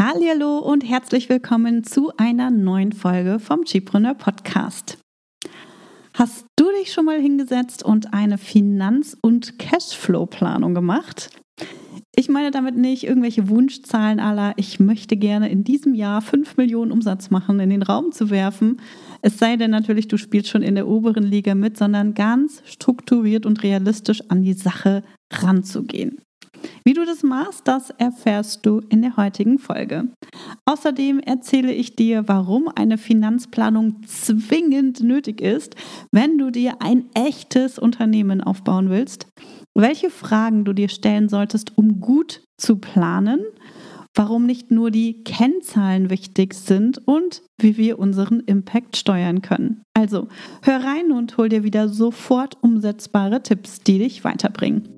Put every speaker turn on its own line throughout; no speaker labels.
Hallo und herzlich willkommen zu einer neuen Folge vom Chipreneur Podcast. Hast du dich schon mal hingesetzt und eine Finanz- und Cashflow-Planung gemacht? Ich meine damit nicht irgendwelche Wunschzahlen aller, ich möchte gerne in diesem Jahr 5 Millionen Umsatz machen, in den Raum zu werfen. Es sei denn natürlich, du spielst schon in der oberen Liga mit, sondern ganz strukturiert und realistisch an die Sache ranzugehen. Wie du das machst, das erfährst du in der heutigen Folge. Außerdem erzähle ich dir, warum eine Finanzplanung zwingend nötig ist, wenn du dir ein echtes Unternehmen aufbauen willst, welche Fragen du dir stellen solltest, um gut zu planen, warum nicht nur die Kennzahlen wichtig sind und wie wir unseren Impact steuern können. Also hör rein und hol dir wieder sofort umsetzbare Tipps, die dich weiterbringen.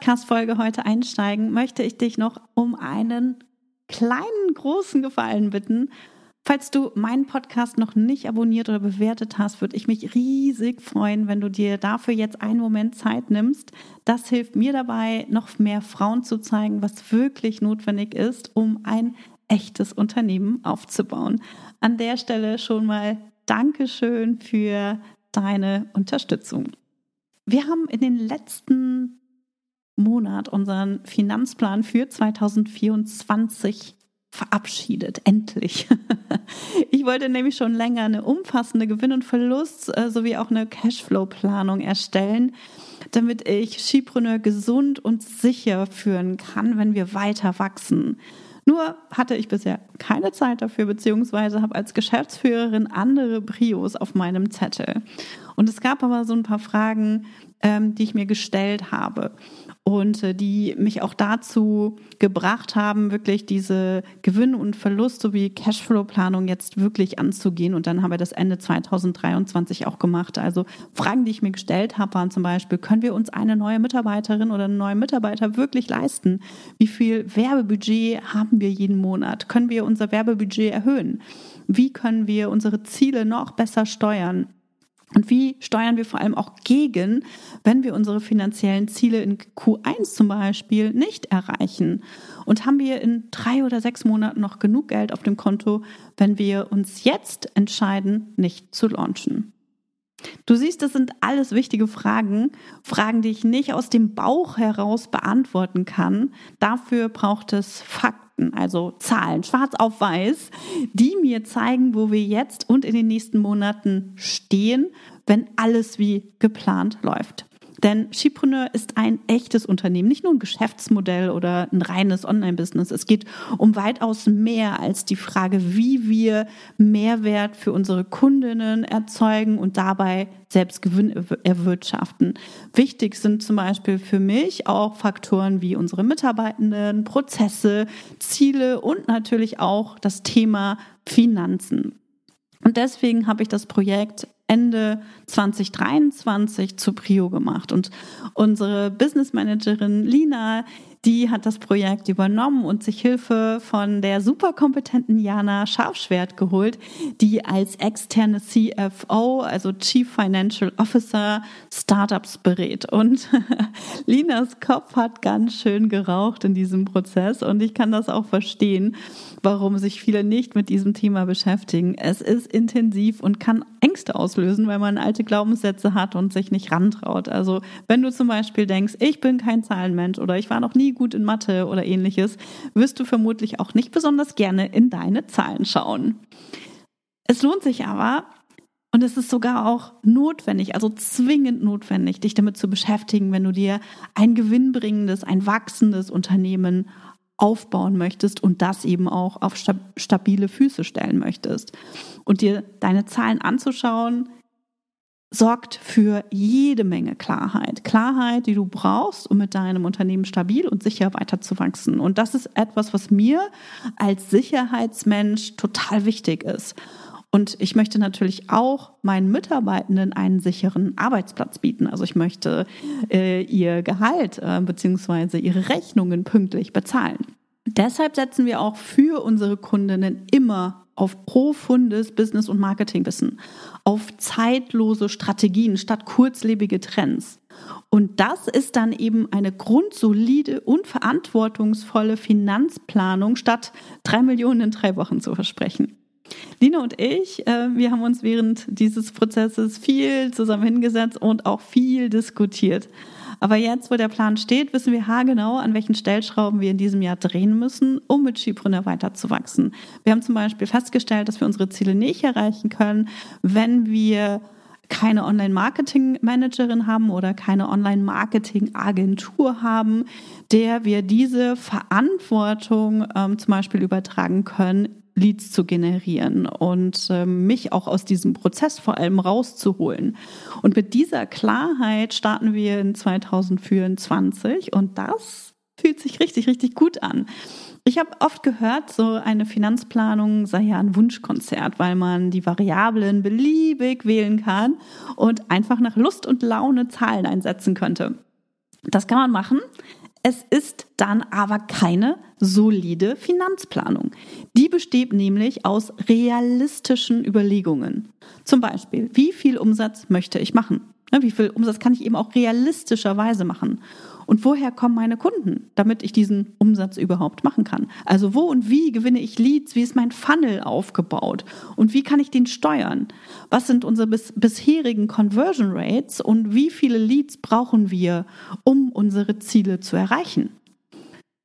Podcast-Folge heute einsteigen, möchte ich dich noch um einen kleinen, großen Gefallen bitten. Falls du meinen Podcast noch nicht abonniert oder bewertet hast, würde ich mich riesig freuen, wenn du dir dafür jetzt einen Moment Zeit nimmst. Das hilft mir dabei, noch mehr Frauen zu zeigen, was wirklich notwendig ist, um ein echtes Unternehmen aufzubauen. An der Stelle schon mal Dankeschön für deine Unterstützung. Wir haben in den letzten Monat unseren Finanzplan für 2024 verabschiedet. Endlich. Ich wollte nämlich schon länger eine umfassende Gewinn- und Verlust äh, sowie auch eine Cashflow-Planung erstellen, damit ich Skipreneur gesund und sicher führen kann, wenn wir weiter wachsen. Nur hatte ich bisher keine Zeit dafür, beziehungsweise habe als Geschäftsführerin andere Prios auf meinem Zettel. Und es gab aber so ein paar Fragen, ähm, die ich mir gestellt habe und äh, die mich auch dazu gebracht haben, wirklich diese Gewinn- und Verlust sowie Cashflow-Planung jetzt wirklich anzugehen. Und dann haben wir das Ende 2023 auch gemacht. Also Fragen, die ich mir gestellt habe, waren zum Beispiel, können wir uns eine neue Mitarbeiterin oder einen neuen Mitarbeiter wirklich leisten? Wie viel Werbebudget haben wir jeden Monat? Können wir unser Werbebudget erhöhen? Wie können wir unsere Ziele noch besser steuern? Und wie steuern wir vor allem auch gegen, wenn wir unsere finanziellen Ziele in Q1 zum Beispiel nicht erreichen? Und haben wir in drei oder sechs Monaten noch genug Geld auf dem Konto, wenn wir uns jetzt entscheiden, nicht zu launchen? Du siehst, das sind alles wichtige Fragen, Fragen, die ich nicht aus dem Bauch heraus beantworten kann. Dafür braucht es Fakten, also Zahlen, schwarz auf weiß, die mir zeigen, wo wir jetzt und in den nächsten Monaten stehen, wenn alles wie geplant läuft. Denn Skipreneur ist ein echtes Unternehmen, nicht nur ein Geschäftsmodell oder ein reines Online-Business. Es geht um weitaus mehr als die Frage, wie wir Mehrwert für unsere Kundinnen erzeugen und dabei selbst Gewinn erwirtschaften. Wichtig sind zum Beispiel für mich auch Faktoren wie unsere Mitarbeitenden, Prozesse, Ziele und natürlich auch das Thema Finanzen. Und deswegen habe ich das Projekt Ende 2023 zu Prio gemacht. Und unsere Business Managerin Lina, die hat das Projekt übernommen und sich Hilfe von der superkompetenten Jana Scharfschwert geholt, die als externe CFO, also Chief Financial Officer, Startups berät. Und Linas Kopf hat ganz schön geraucht in diesem Prozess und ich kann das auch verstehen warum sich viele nicht mit diesem Thema beschäftigen. Es ist intensiv und kann Ängste auslösen, weil man alte Glaubenssätze hat und sich nicht rantraut. Also wenn du zum Beispiel denkst, ich bin kein Zahlenmensch oder ich war noch nie gut in Mathe oder ähnliches, wirst du vermutlich auch nicht besonders gerne in deine Zahlen schauen. Es lohnt sich aber, und es ist sogar auch notwendig, also zwingend notwendig, dich damit zu beschäftigen, wenn du dir ein gewinnbringendes, ein wachsendes Unternehmen aufbauen möchtest und das eben auch auf stabile Füße stellen möchtest. Und dir deine Zahlen anzuschauen, sorgt für jede Menge Klarheit. Klarheit, die du brauchst, um mit deinem Unternehmen stabil und sicher weiterzuwachsen. Und das ist etwas, was mir als Sicherheitsmensch total wichtig ist. Und ich möchte natürlich auch meinen Mitarbeitenden einen sicheren Arbeitsplatz bieten. Also ich möchte äh, ihr Gehalt äh, bzw. ihre Rechnungen pünktlich bezahlen. Deshalb setzen wir auch für unsere Kundinnen immer auf profundes Business- und Marketingwissen, auf zeitlose Strategien statt kurzlebige Trends. Und das ist dann eben eine grundsolide und verantwortungsvolle Finanzplanung, statt drei Millionen in drei Wochen zu versprechen. Lina und ich, äh, wir haben uns während dieses Prozesses viel zusammen hingesetzt und auch viel diskutiert. Aber jetzt, wo der Plan steht, wissen wir haargenau, an welchen Stellschrauben wir in diesem Jahr drehen müssen, um mit Skipreneur weiterzuwachsen. Wir haben zum Beispiel festgestellt, dass wir unsere Ziele nicht erreichen können, wenn wir keine Online-Marketing-Managerin haben oder keine Online-Marketing-Agentur haben, der wir diese Verantwortung ähm, zum Beispiel übertragen können Leads zu generieren und äh, mich auch aus diesem Prozess vor allem rauszuholen. Und mit dieser Klarheit starten wir in 2024 und das fühlt sich richtig, richtig gut an. Ich habe oft gehört, so eine Finanzplanung sei ja ein Wunschkonzert, weil man die Variablen beliebig wählen kann und einfach nach Lust und Laune Zahlen einsetzen könnte. Das kann man machen. Es ist dann aber keine solide Finanzplanung. Die besteht nämlich aus realistischen Überlegungen. Zum Beispiel, wie viel Umsatz möchte ich machen? Wie viel Umsatz kann ich eben auch realistischerweise machen? Und woher kommen meine Kunden, damit ich diesen Umsatz überhaupt machen kann? Also wo und wie gewinne ich Leads? Wie ist mein Funnel aufgebaut? Und wie kann ich den steuern? Was sind unsere bis bisherigen Conversion Rates und wie viele Leads brauchen wir, um unsere Ziele zu erreichen?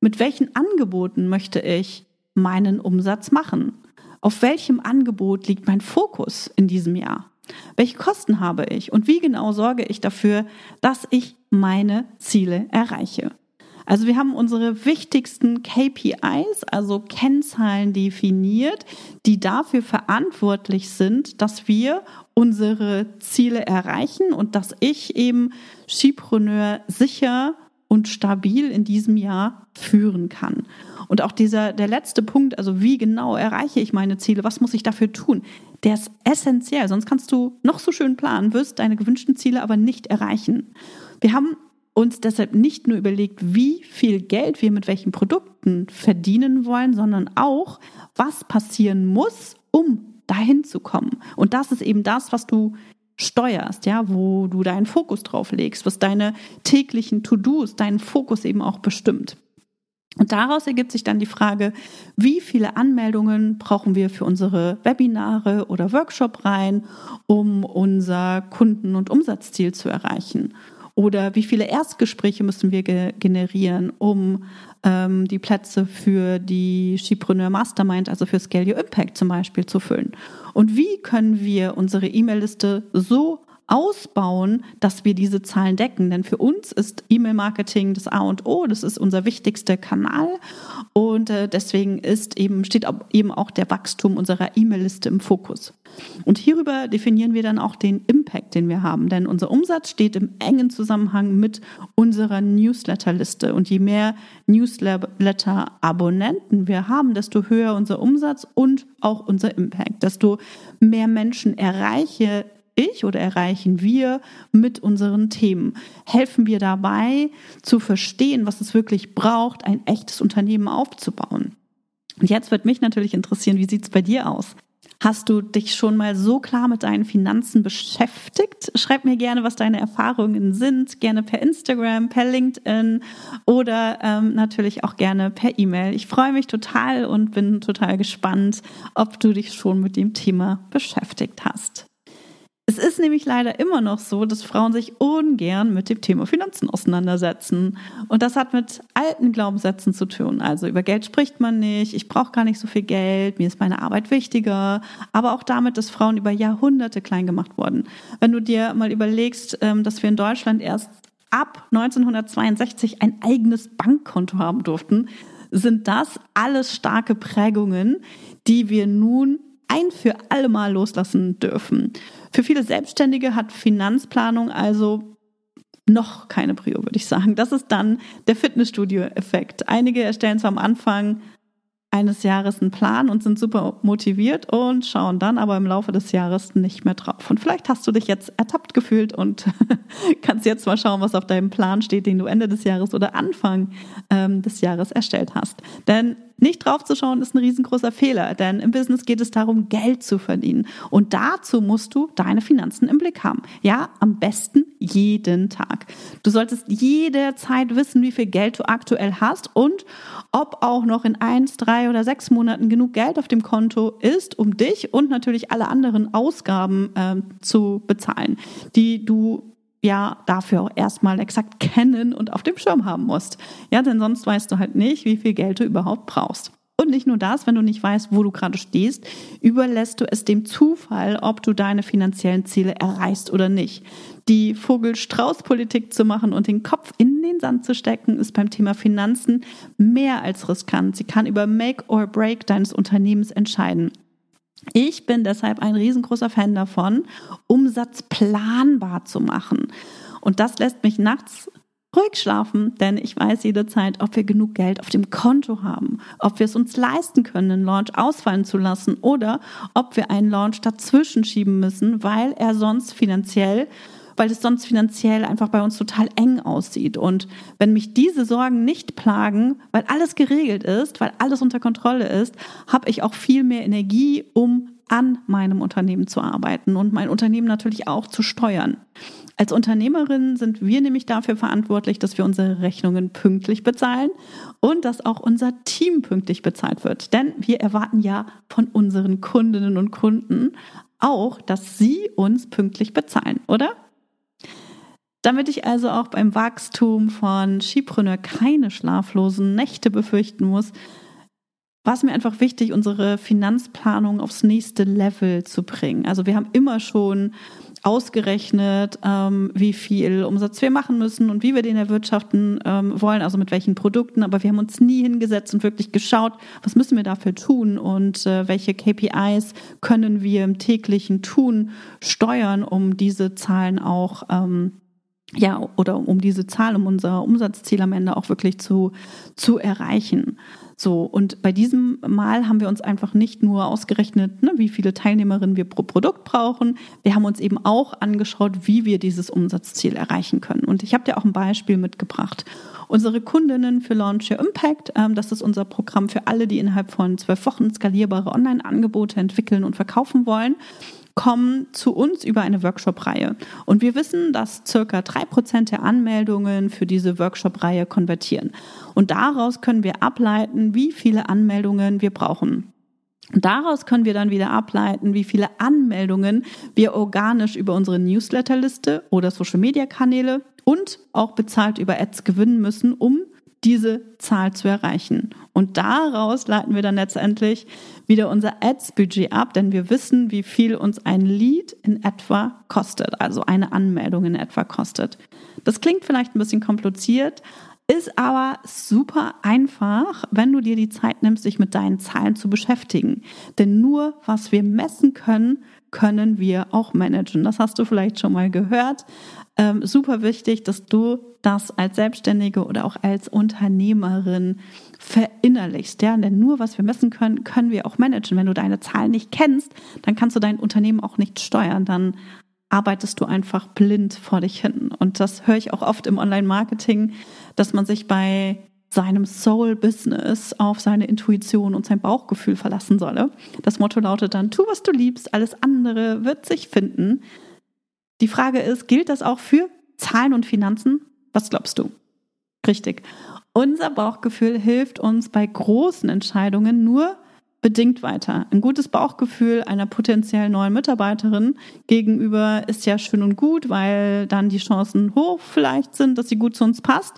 Mit welchen Angeboten möchte ich meinen Umsatz machen? Auf welchem Angebot liegt mein Fokus in diesem Jahr? Welche Kosten habe ich und wie genau sorge ich dafür, dass ich meine Ziele erreiche? Also wir haben unsere wichtigsten KPIs, also Kennzahlen definiert, die dafür verantwortlich sind, dass wir unsere Ziele erreichen und dass ich eben Skipreneur sicher und stabil in diesem Jahr führen kann. Und auch dieser, der letzte Punkt, also wie genau erreiche ich meine Ziele, was muss ich dafür tun, der ist essentiell. Sonst kannst du noch so schön planen, wirst deine gewünschten Ziele aber nicht erreichen. Wir haben uns deshalb nicht nur überlegt, wie viel Geld wir mit welchen Produkten verdienen wollen, sondern auch, was passieren muss, um dahin zu kommen. Und das ist eben das, was du steuerst, ja, wo du deinen Fokus drauf legst, was deine täglichen To-Dos, deinen Fokus eben auch bestimmt. Und daraus ergibt sich dann die Frage, wie viele Anmeldungen brauchen wir für unsere Webinare oder Workshop rein, um unser Kunden- und Umsatzziel zu erreichen? Oder wie viele Erstgespräche müssen wir ge generieren, um ähm, die Plätze für die Skipreneur Mastermind, also für Scale Your Impact zum Beispiel, zu füllen? Und wie können wir unsere E-Mail-Liste so ausbauen, dass wir diese Zahlen decken. Denn für uns ist E-Mail-Marketing das A und O, das ist unser wichtigster Kanal. Und äh, deswegen ist eben, steht eben auch der Wachstum unserer E-Mail-Liste im Fokus. Und hierüber definieren wir dann auch den Impact, den wir haben. Denn unser Umsatz steht im engen Zusammenhang mit unserer Newsletter-Liste. Und je mehr Newsletter-Abonnenten wir haben, desto höher unser Umsatz und auch unser Impact. Desto mehr Menschen erreiche ich oder erreichen wir mit unseren Themen? Helfen wir dabei zu verstehen, was es wirklich braucht, ein echtes Unternehmen aufzubauen? Und jetzt wird mich natürlich interessieren, wie sieht's bei dir aus? Hast du dich schon mal so klar mit deinen Finanzen beschäftigt? Schreib mir gerne, was deine Erfahrungen sind, gerne per Instagram, per LinkedIn oder ähm, natürlich auch gerne per E-Mail. Ich freue mich total und bin total gespannt, ob du dich schon mit dem Thema beschäftigt hast. Es ist nämlich leider immer noch so, dass Frauen sich ungern mit dem Thema Finanzen auseinandersetzen. Und das hat mit alten Glaubenssätzen zu tun. Also über Geld spricht man nicht, ich brauche gar nicht so viel Geld, mir ist meine Arbeit wichtiger. Aber auch damit, dass Frauen über Jahrhunderte klein gemacht wurden. Wenn du dir mal überlegst, ähm, dass wir in Deutschland erst ab 1962 ein eigenes Bankkonto haben durften, sind das alles starke Prägungen, die wir nun ein für alle Mal loslassen dürfen. Für viele Selbstständige hat Finanzplanung also noch keine Prio, würde ich sagen. Das ist dann der Fitnessstudio-Effekt. Einige erstellen zwar am Anfang eines Jahres einen Plan und sind super motiviert und schauen dann aber im Laufe des Jahres nicht mehr drauf. Und vielleicht hast du dich jetzt ertappt gefühlt und kannst jetzt mal schauen, was auf deinem Plan steht, den du Ende des Jahres oder Anfang ähm, des Jahres erstellt hast. Denn nicht draufzuschauen ist ein riesengroßer Fehler, denn im Business geht es darum, Geld zu verdienen. Und dazu musst du deine Finanzen im Blick haben. Ja, am besten jeden Tag. Du solltest jederzeit wissen, wie viel Geld du aktuell hast und ob auch noch in eins, drei oder sechs Monaten genug Geld auf dem Konto ist, um dich und natürlich alle anderen Ausgaben äh, zu bezahlen, die du ja dafür auch erstmal exakt kennen und auf dem Schirm haben musst. Ja, denn sonst weißt du halt nicht, wie viel Geld du überhaupt brauchst. Und nicht nur das, wenn du nicht weißt, wo du gerade stehst, überlässt du es dem Zufall, ob du deine finanziellen Ziele erreichst oder nicht. Die Vogel-Strauß-Politik zu machen und den Kopf in den Sand zu stecken, ist beim Thema Finanzen mehr als riskant. Sie kann über Make or Break deines Unternehmens entscheiden. Ich bin deshalb ein riesengroßer Fan davon, Umsatz planbar zu machen. Und das lässt mich nachts ruhig schlafen, denn ich weiß jederzeit, ob wir genug Geld auf dem Konto haben, ob wir es uns leisten können, einen Launch ausfallen zu lassen oder ob wir einen Launch dazwischen schieben müssen, weil er sonst finanziell weil es sonst finanziell einfach bei uns total eng aussieht. Und wenn mich diese Sorgen nicht plagen, weil alles geregelt ist, weil alles unter Kontrolle ist, habe ich auch viel mehr Energie, um an meinem Unternehmen zu arbeiten und mein Unternehmen natürlich auch zu steuern. Als Unternehmerin sind wir nämlich dafür verantwortlich, dass wir unsere Rechnungen pünktlich bezahlen und dass auch unser Team pünktlich bezahlt wird. Denn wir erwarten ja von unseren Kundinnen und Kunden auch, dass sie uns pünktlich bezahlen, oder? Damit ich also auch beim Wachstum von Skipreneur keine schlaflosen Nächte befürchten muss, war es mir einfach wichtig, unsere Finanzplanung aufs nächste Level zu bringen. Also wir haben immer schon ausgerechnet, ähm, wie viel Umsatz wir machen müssen und wie wir den erwirtschaften ähm, wollen, also mit welchen Produkten. Aber wir haben uns nie hingesetzt und wirklich geschaut, was müssen wir dafür tun und äh, welche KPIs können wir im täglichen Tun steuern, um diese Zahlen auch ähm, ja, oder um diese Zahl, um unser Umsatzziel am Ende auch wirklich zu, zu erreichen. So, und bei diesem Mal haben wir uns einfach nicht nur ausgerechnet, ne, wie viele Teilnehmerinnen wir pro Produkt brauchen, wir haben uns eben auch angeschaut, wie wir dieses Umsatzziel erreichen können. Und ich habe dir auch ein Beispiel mitgebracht. Unsere Kundinnen für Launch Your Impact, ähm, das ist unser Programm für alle, die innerhalb von zwölf Wochen skalierbare Online-Angebote entwickeln und verkaufen wollen kommen zu uns über eine Workshop-Reihe. Und wir wissen, dass circa drei Prozent der Anmeldungen für diese Workshop-Reihe konvertieren. Und daraus können wir ableiten, wie viele Anmeldungen wir brauchen. Und daraus können wir dann wieder ableiten, wie viele Anmeldungen wir organisch über unsere Newsletterliste oder Social-Media-Kanäle und auch bezahlt über Ads gewinnen müssen, um diese Zahl zu erreichen. Und daraus leiten wir dann letztendlich wieder unser Ads-Budget ab, denn wir wissen, wie viel uns ein Lead in etwa kostet, also eine Anmeldung in etwa kostet. Das klingt vielleicht ein bisschen kompliziert, ist aber super einfach, wenn du dir die Zeit nimmst, dich mit deinen Zahlen zu beschäftigen. Denn nur was wir messen können, können wir auch managen. Das hast du vielleicht schon mal gehört. Ähm, super wichtig, dass du das als Selbstständige oder auch als Unternehmerin verinnerlichst. Ja? Denn nur was wir messen können, können wir auch managen. Wenn du deine Zahlen nicht kennst, dann kannst du dein Unternehmen auch nicht steuern. Dann arbeitest du einfach blind vor dich hin. Und das höre ich auch oft im Online-Marketing, dass man sich bei seinem Soul-Business auf seine Intuition und sein Bauchgefühl verlassen solle. Das Motto lautet dann, tu, was du liebst, alles andere wird sich finden. Die Frage ist, gilt das auch für Zahlen und Finanzen? Was glaubst du? Richtig. Unser Bauchgefühl hilft uns bei großen Entscheidungen nur bedingt weiter. Ein gutes Bauchgefühl einer potenziell neuen Mitarbeiterin gegenüber ist ja schön und gut, weil dann die Chancen hoch vielleicht sind, dass sie gut zu uns passt.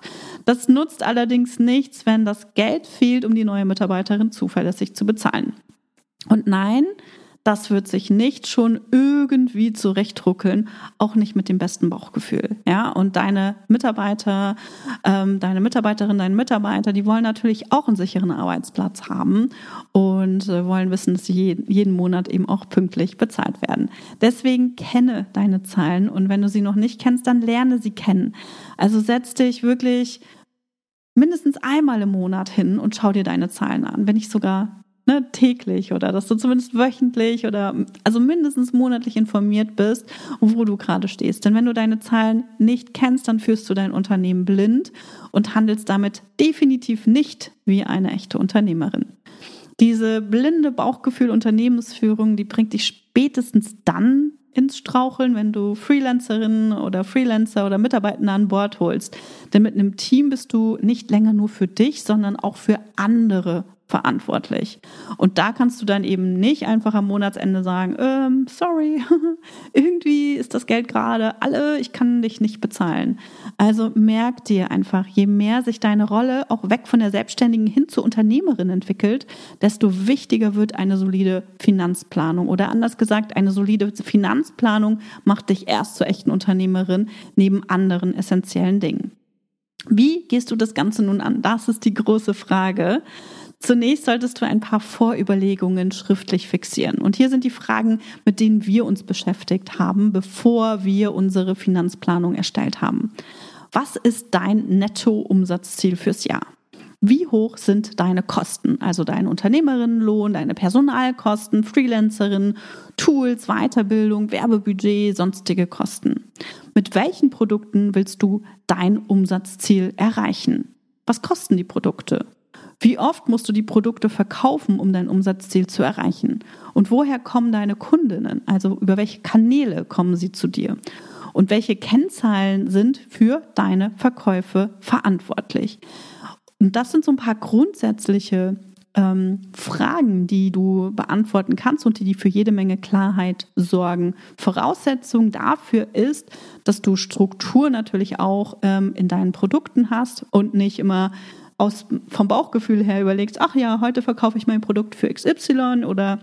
Das nutzt allerdings nichts, wenn das Geld fehlt, um die neue Mitarbeiterin zuverlässig zu bezahlen. Und nein, das wird sich nicht schon irgendwie zurechtruckeln, auch nicht mit dem besten Bauchgefühl. Ja, und deine Mitarbeiter, ähm, deine Mitarbeiterin, deine Mitarbeiter, die wollen natürlich auch einen sicheren Arbeitsplatz haben und äh, wollen wissen, dass sie jeden, jeden Monat eben auch pünktlich bezahlt werden. Deswegen kenne deine Zahlen und wenn du sie noch nicht kennst, dann lerne sie kennen. Also setz dich wirklich mindestens einmal im Monat hin und schau dir deine Zahlen an, wenn nicht sogar ne, täglich oder dass du zumindest wöchentlich oder also mindestens monatlich informiert bist, wo du gerade stehst. Denn wenn du deine Zahlen nicht kennst, dann führst du dein Unternehmen blind und handelst damit definitiv nicht wie eine echte Unternehmerin. Diese blinde Bauchgefühl-Unternehmensführung, die bringt dich spätestens dann ins Straucheln, wenn du Freelancerinnen oder Freelancer oder Mitarbeiter an Bord holst. Denn mit einem Team bist du nicht länger nur für dich, sondern auch für andere verantwortlich. Und da kannst du dann eben nicht einfach am Monatsende sagen, ähm, sorry, irgendwie ist das Geld gerade alle, ich kann dich nicht bezahlen. Also merk dir einfach, je mehr sich deine Rolle auch weg von der Selbstständigen hin zur Unternehmerin entwickelt, desto wichtiger wird eine solide Finanzplanung. Oder anders gesagt, eine solide Finanzplanung macht dich erst zur echten Unternehmerin neben anderen essentiellen Dingen. Wie gehst du das Ganze nun an? Das ist die große Frage. Zunächst solltest du ein paar Vorüberlegungen schriftlich fixieren. Und hier sind die Fragen, mit denen wir uns beschäftigt haben, bevor wir unsere Finanzplanung erstellt haben. Was ist dein Nettoumsatzziel fürs Jahr? Wie hoch sind deine Kosten, also dein Unternehmerinnenlohn, deine Personalkosten, Freelancerin, Tools, Weiterbildung, Werbebudget, sonstige Kosten? Mit welchen Produkten willst du dein Umsatzziel erreichen? Was kosten die Produkte? Wie oft musst du die Produkte verkaufen, um dein Umsatzziel zu erreichen? Und woher kommen deine Kundinnen? Also über welche Kanäle kommen sie zu dir? Und welche Kennzahlen sind für deine Verkäufe verantwortlich? Und das sind so ein paar grundsätzliche ähm, Fragen, die du beantworten kannst und die, für jede Menge Klarheit sorgen. Voraussetzung dafür ist, dass du Struktur natürlich auch ähm, in deinen Produkten hast und nicht immer aus, vom Bauchgefühl her überlegst, ach ja, heute verkaufe ich mein Produkt für XY oder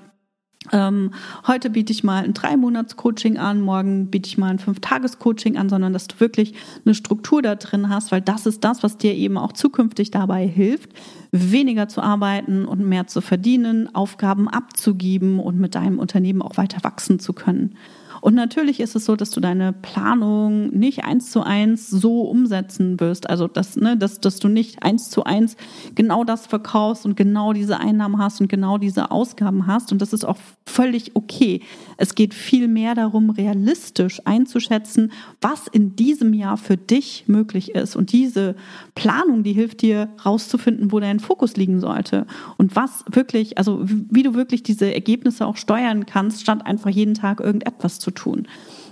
ähm, heute biete ich mal ein Drei-Monats-Coaching an, morgen biete ich mal ein Fünf-Tages-Coaching an, sondern dass du wirklich eine Struktur da drin hast, weil das ist das, was dir eben auch zukünftig dabei hilft, weniger zu arbeiten und mehr zu verdienen, Aufgaben abzugeben und mit deinem Unternehmen auch weiter wachsen zu können. Und natürlich ist es so, dass du deine Planung nicht eins zu eins so umsetzen wirst. Also, dass, ne, dass, dass du nicht eins zu eins genau das verkaufst und genau diese Einnahmen hast und genau diese Ausgaben hast. Und das ist auch völlig okay. Es geht viel mehr darum, realistisch einzuschätzen, was in diesem Jahr für dich möglich ist. Und diese Planung, die hilft dir rauszufinden, wo dein Fokus liegen sollte und was wirklich, also wie du wirklich diese Ergebnisse auch steuern kannst, statt einfach jeden Tag irgendetwas zu tun.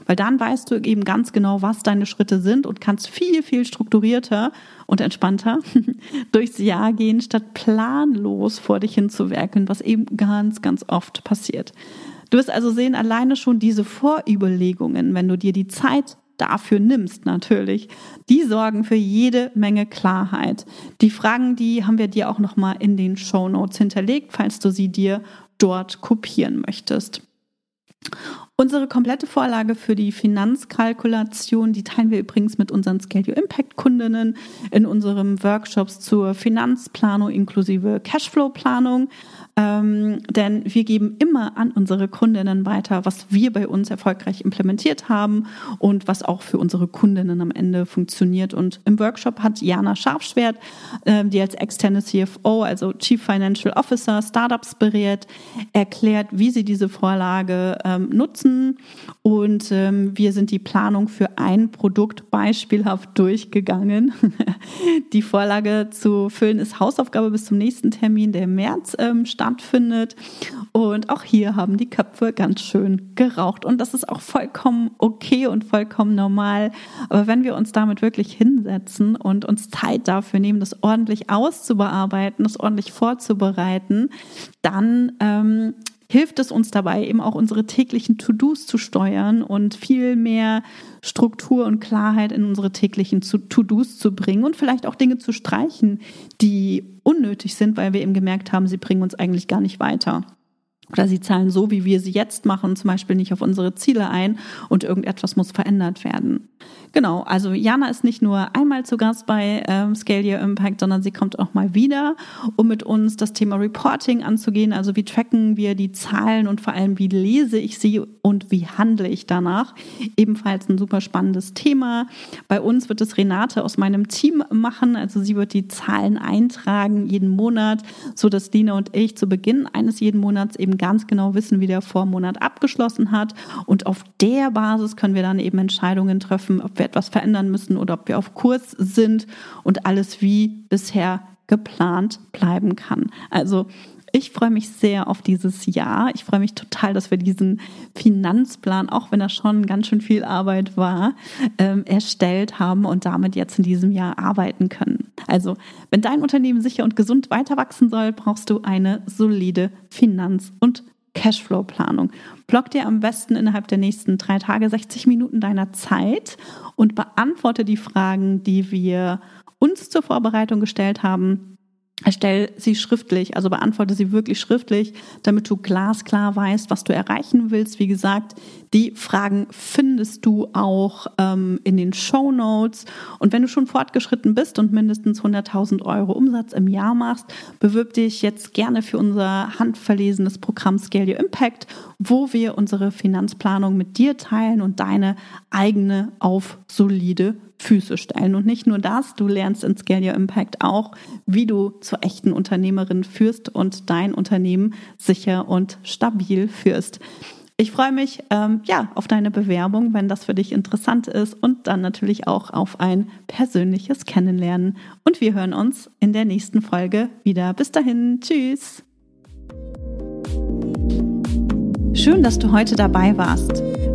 Weil dann weißt du eben ganz genau, was deine Schritte sind und kannst viel, viel strukturierter und entspannter durchs Jahr gehen, statt planlos vor dich hinzuwerkeln, was eben ganz, ganz oft passiert. Du wirst also sehen, alleine schon diese Vorüberlegungen, wenn du dir die Zeit dafür nimmst natürlich, die sorgen für jede Menge Klarheit. Die Fragen, die haben wir dir auch noch mal in den Show Notes hinterlegt, falls du sie dir dort kopieren möchtest. Unsere komplette Vorlage für die Finanzkalkulation, die teilen wir übrigens mit unseren Scale Your Impact Kundinnen in unserem Workshops zur Finanzplanung inklusive Cashflow-Planung. Ähm, denn wir geben immer an unsere Kundinnen weiter, was wir bei uns erfolgreich implementiert haben und was auch für unsere Kundinnen am Ende funktioniert. Und im Workshop hat Jana Scharfschwert, äh, die als externe CFO, also Chief Financial Officer, Startups berät, erklärt, wie sie diese Vorlage ähm, nutzen. Und ähm, wir sind die Planung für ein Produkt beispielhaft durchgegangen. die Vorlage zu füllen ist Hausaufgabe bis zum nächsten Termin, der im März ähm, stattfindet stattfindet. Und auch hier haben die Köpfe ganz schön geraucht. Und das ist auch vollkommen okay und vollkommen normal. Aber wenn wir uns damit wirklich hinsetzen und uns Zeit dafür nehmen, das ordentlich auszubearbeiten, das ordentlich vorzubereiten, dann ähm, hilft es uns dabei, eben auch unsere täglichen To-Dos zu steuern und viel mehr Struktur und Klarheit in unsere täglichen To-Dos zu bringen und vielleicht auch Dinge zu streichen, die unnötig sind, weil wir eben gemerkt haben, sie bringen uns eigentlich gar nicht weiter oder sie zahlen so, wie wir sie jetzt machen, zum Beispiel nicht auf unsere Ziele ein und irgendetwas muss verändert werden. Genau, also Jana ist nicht nur einmal zu Gast bei ähm, Scale Your Impact, sondern sie kommt auch mal wieder, um mit uns das Thema Reporting anzugehen. Also wie tracken wir die Zahlen und vor allem wie lese ich sie und wie handle ich danach. Ebenfalls ein super spannendes Thema. Bei uns wird es Renate aus meinem Team machen. Also sie wird die Zahlen eintragen jeden Monat, so dass Dina und ich zu Beginn eines jeden Monats eben ganz genau wissen, wie der Vormonat abgeschlossen hat. Und auf der Basis können wir dann eben Entscheidungen treffen, ob wir wir etwas verändern müssen oder ob wir auf Kurs sind und alles wie bisher geplant bleiben kann. Also ich freue mich sehr auf dieses Jahr. Ich freue mich total, dass wir diesen Finanzplan, auch wenn das schon ganz schön viel Arbeit war, ähm, erstellt haben und damit jetzt in diesem Jahr arbeiten können. Also, wenn dein Unternehmen sicher und gesund weiter wachsen soll, brauchst du eine solide Finanz- und Cashflow-Planung. Block dir am besten innerhalb der nächsten drei Tage 60 Minuten deiner Zeit und beantworte die Fragen, die wir uns zur Vorbereitung gestellt haben Erstell sie schriftlich, also beantworte sie wirklich schriftlich, damit du glasklar weißt, was du erreichen willst. Wie gesagt, die Fragen findest du auch ähm, in den Show Notes. Und wenn du schon fortgeschritten bist und mindestens 100.000 Euro Umsatz im Jahr machst, bewirb dich jetzt gerne für unser handverlesenes Programm Scale Your Impact, wo wir unsere Finanzplanung mit dir teilen und deine eigene auf solide Füße stellen. Und nicht nur das, du lernst in Scale Your Impact auch, wie du zur echten Unternehmerin führst und dein Unternehmen sicher und stabil führst. Ich freue mich ähm, ja auf deine Bewerbung, wenn das für dich interessant ist und dann natürlich auch auf ein persönliches Kennenlernen. Und wir hören uns in der nächsten Folge wieder. Bis dahin, tschüss. Schön, dass du heute dabei warst.